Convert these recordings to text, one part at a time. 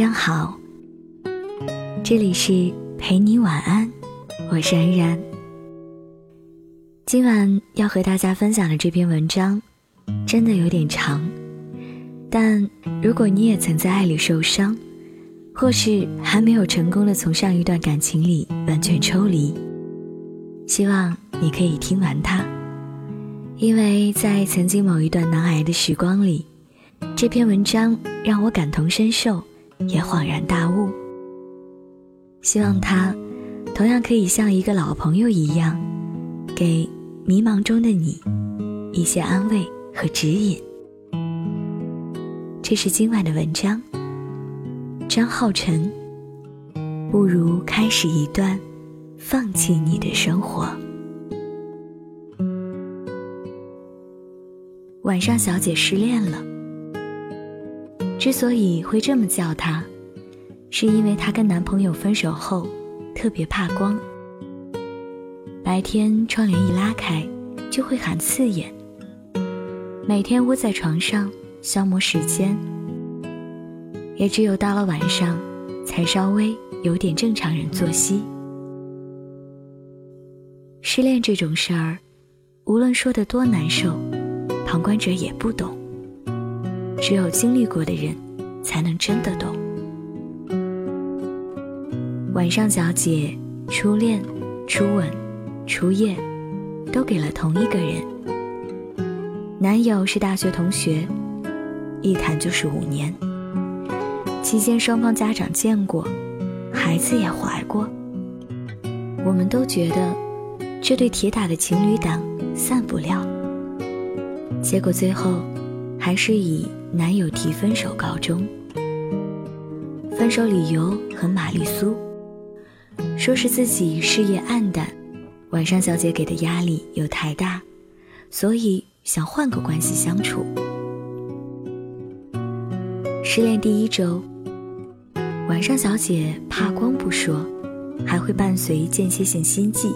上好，这里是陪你晚安，我是安然。今晚要和大家分享的这篇文章，真的有点长，但如果你也曾在爱里受伤，或是还没有成功的从上一段感情里完全抽离，希望你可以听完它，因为在曾经某一段难挨的时光里，这篇文章让我感同身受。也恍然大悟，希望他同样可以像一个老朋友一样，给迷茫中的你一些安慰和指引。这是今晚的文章。张浩辰，不如开始一段放弃你的生活。晚上，小姐失恋了。之所以会这么叫她，是因为她跟男朋友分手后特别怕光，白天窗帘一拉开就会很刺眼，每天窝在床上消磨时间，也只有到了晚上才稍微有点正常人作息。失恋这种事儿，无论说的多难受，旁观者也不懂。只有经历过的人，才能真的懂。晚上，小姐初恋、初吻、初夜，都给了同一个人。男友是大学同学，一谈就是五年。期间双方家长见过，孩子也怀过。我们都觉得这对铁打的情侣档散不了。结果最后，还是以。男友提分手告终，分手理由很玛丽苏，说是自己事业暗淡，晚上小姐给的压力又太大，所以想换个关系相处。失恋第一周，晚上小姐怕光不说，还会伴随间歇性心悸，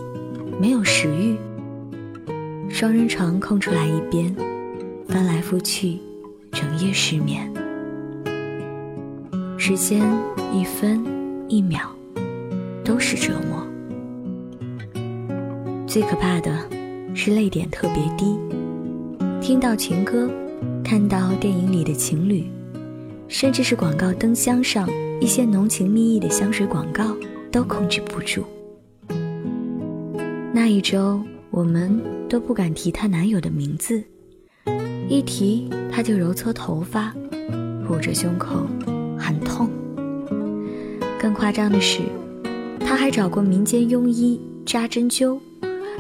没有食欲，双人床空出来一边，翻来覆去。整夜失眠，时间一分一秒都是折磨。最可怕的是泪点特别低，听到情歌，看到电影里的情侣，甚至是广告灯箱上一些浓情蜜意的香水广告，都控制不住。那一周，我们都不敢提她男友的名字。一提他就揉搓头发，捂着胸口，很痛。更夸张的是，他还找过民间庸医扎针灸，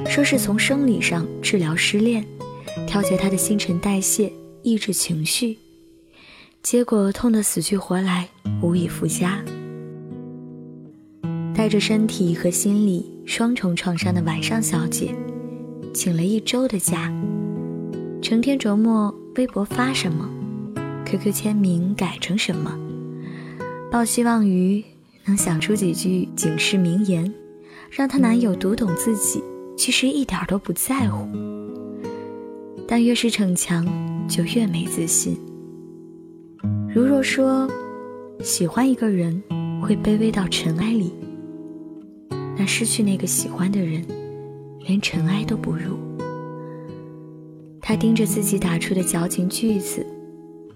说是从生理上治疗失恋，调节他的新陈代谢，抑制情绪。结果痛得死去活来，无以复加。带着身体和心理双重创伤的晚上小姐，请了一周的假。成天琢磨微博发什么，QQ 签名改成什么，抱希望于能想出几句警示名言，让她男友读懂自己其实一点都不在乎。但越是逞强，就越没自信。如若说喜欢一个人会卑微到尘埃里，那失去那个喜欢的人，连尘埃都不如。他盯着自己打出的矫情句子，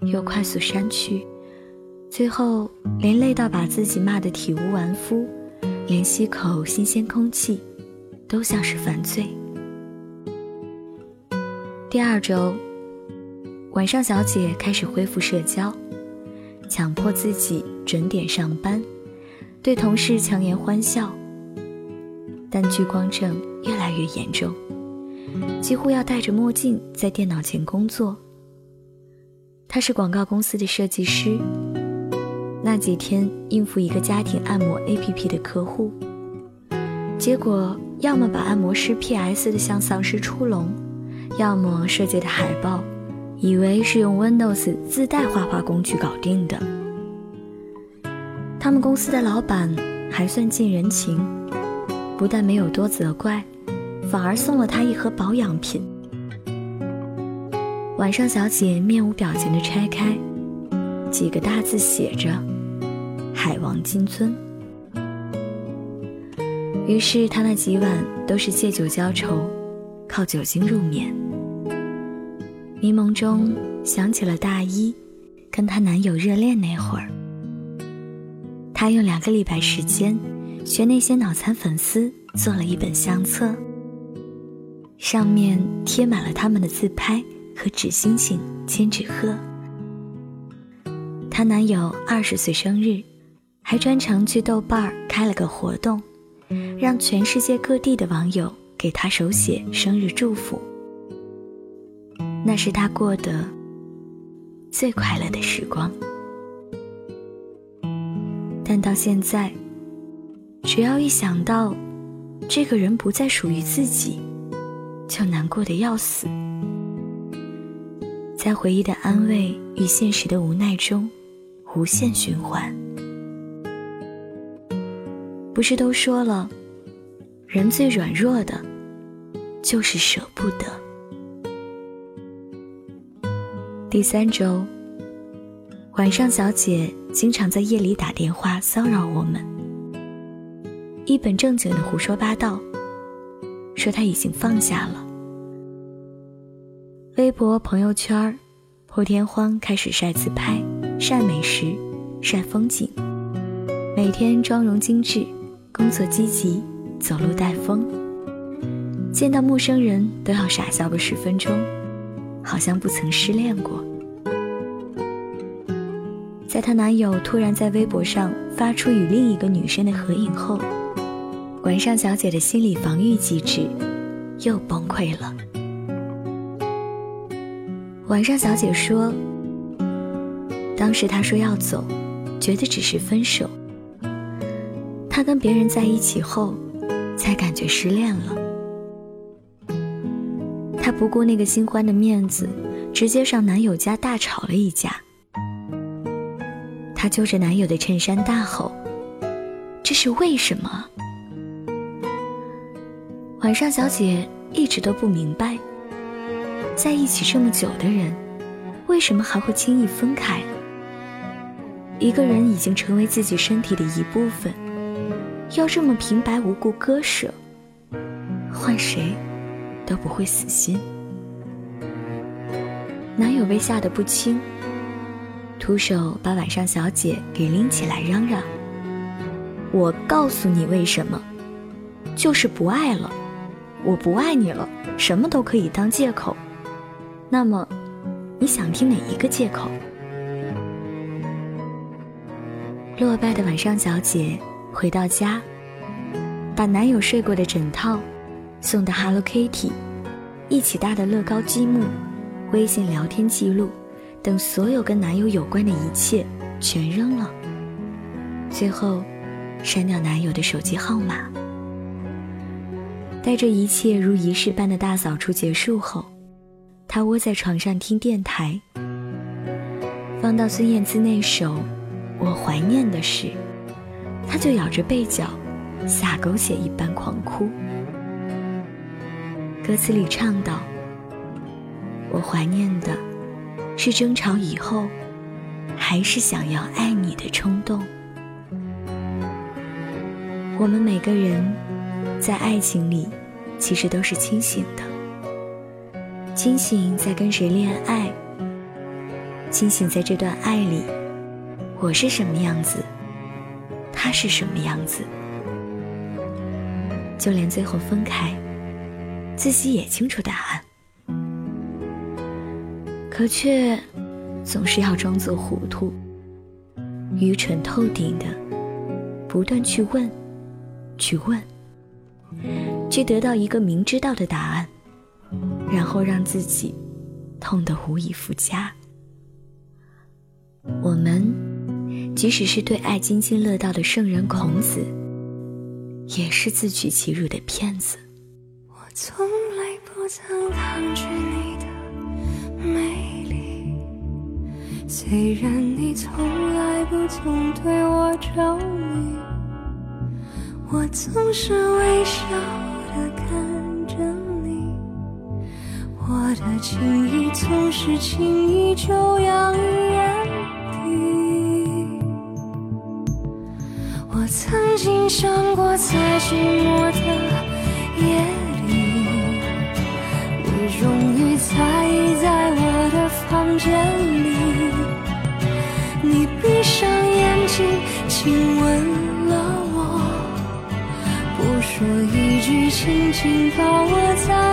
又快速删去，最后连累到把自己骂得体无完肤，连吸口新鲜空气都像是犯罪。第二周晚上，小姐开始恢复社交，强迫自己准点上班，对同事强颜欢笑，但聚光症越来越严重。几乎要戴着墨镜在电脑前工作。他是广告公司的设计师，那几天应付一个家庭按摩 APP 的客户，结果要么把按摩师 PS 的像丧尸出笼，要么设计的海报，以为是用 Windows 自带画画工具搞定的。他们公司的老板还算尽人情，不但没有多责怪。反而送了他一盒保养品。晚上，小姐面无表情地拆开，几个大字写着：“海王金樽。于是她那几晚都是借酒浇愁，靠酒精入眠。迷蒙中想起了大一，跟她男友热恋那会儿，她用两个礼拜时间学那些脑残粉丝做了一本相册，上面贴满了他们的自拍和纸星星、千纸鹤。她男友二十岁生日，还专程去豆瓣儿开了个活动，让全世界各地的网友给她手写生日祝福。那是他过得最快乐的时光，但到现在，只要一想到这个人不再属于自己，就难过的要死。在回忆的安慰与现实的无奈中，无限循环。不是都说了，人最软弱的，就是舍不得。第三周，晚上小姐经常在夜里打电话骚扰我们，一本正经的胡说八道，说他已经放下了。微博、朋友圈破天荒开始晒自拍、晒美食、晒风景，每天妆容精致，工作积极，走路带风，见到陌生人都要傻笑个十分钟。好像不曾失恋过。在她男友突然在微博上发出与另一个女生的合影后，晚上小姐的心理防御机制又崩溃了。晚上小姐说：“当时她说要走，觉得只是分手。她跟别人在一起后，才感觉失恋了。”她不顾那个新欢的面子，直接上男友家大吵了一架。她揪着男友的衬衫大吼：“这是为什么？”晚上小姐一直都不明白，在一起这么久的人，为什么还会轻易分开？一个人已经成为自己身体的一部分，要这么平白无故割舍，换谁？都不会死心。男友被吓得不轻，徒手把晚上小姐给拎起来，嚷嚷：“我告诉你为什么，就是不爱了。我不爱你了，什么都可以当借口。那么，你想听哪一个借口？”落败的晚上小姐回到家，把男友睡过的枕套。送的 Hello Kitty，一起搭的乐高积木，微信聊天记录等所有跟男友有关的一切全扔了。最后，删掉男友的手机号码。待这一切如仪式般的大扫除结束后，他窝在床上听电台，放到孙燕姿那首《我怀念的事》，他就咬着被角，撒狗血一般狂哭。歌词里唱道：“我怀念的，是争吵以后，还是想要爱你的冲动。我们每个人，在爱情里，其实都是清醒的。清醒在跟谁恋爱，清醒在这段爱里，我是什么样子，他是什么样子，就连最后分开。”自己也清楚答案，可却总是要装作糊涂、愚蠢透顶的，不断去问、去问，去得到一个明知道的答案，然后让自己痛得无以复加。我们即使是对爱津津乐道的圣人孔子，也是自取其辱的骗子。我从来不曾抗拒你的美丽，虽然你从来不曾对我着迷，我总是微笑的看着你，我的情意总是轻易就洋溢眼底。我曾经想过，在寂寞的夜里，你终于在意在我的房间里。你闭上眼睛，亲吻一句，轻轻抱我在